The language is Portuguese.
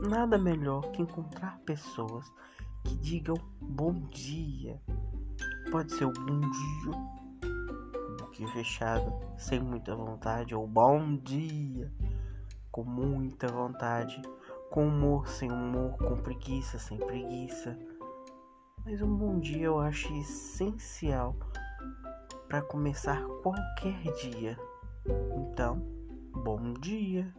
nada melhor que encontrar pessoas que digam bom dia. Pode ser o bom dia, boquinha fechada, sem muita vontade, ou bom dia, com muita vontade, com humor, sem humor, com preguiça, sem preguiça. Mas um bom dia eu acho essencial para começar qualquer dia. Então, bom dia.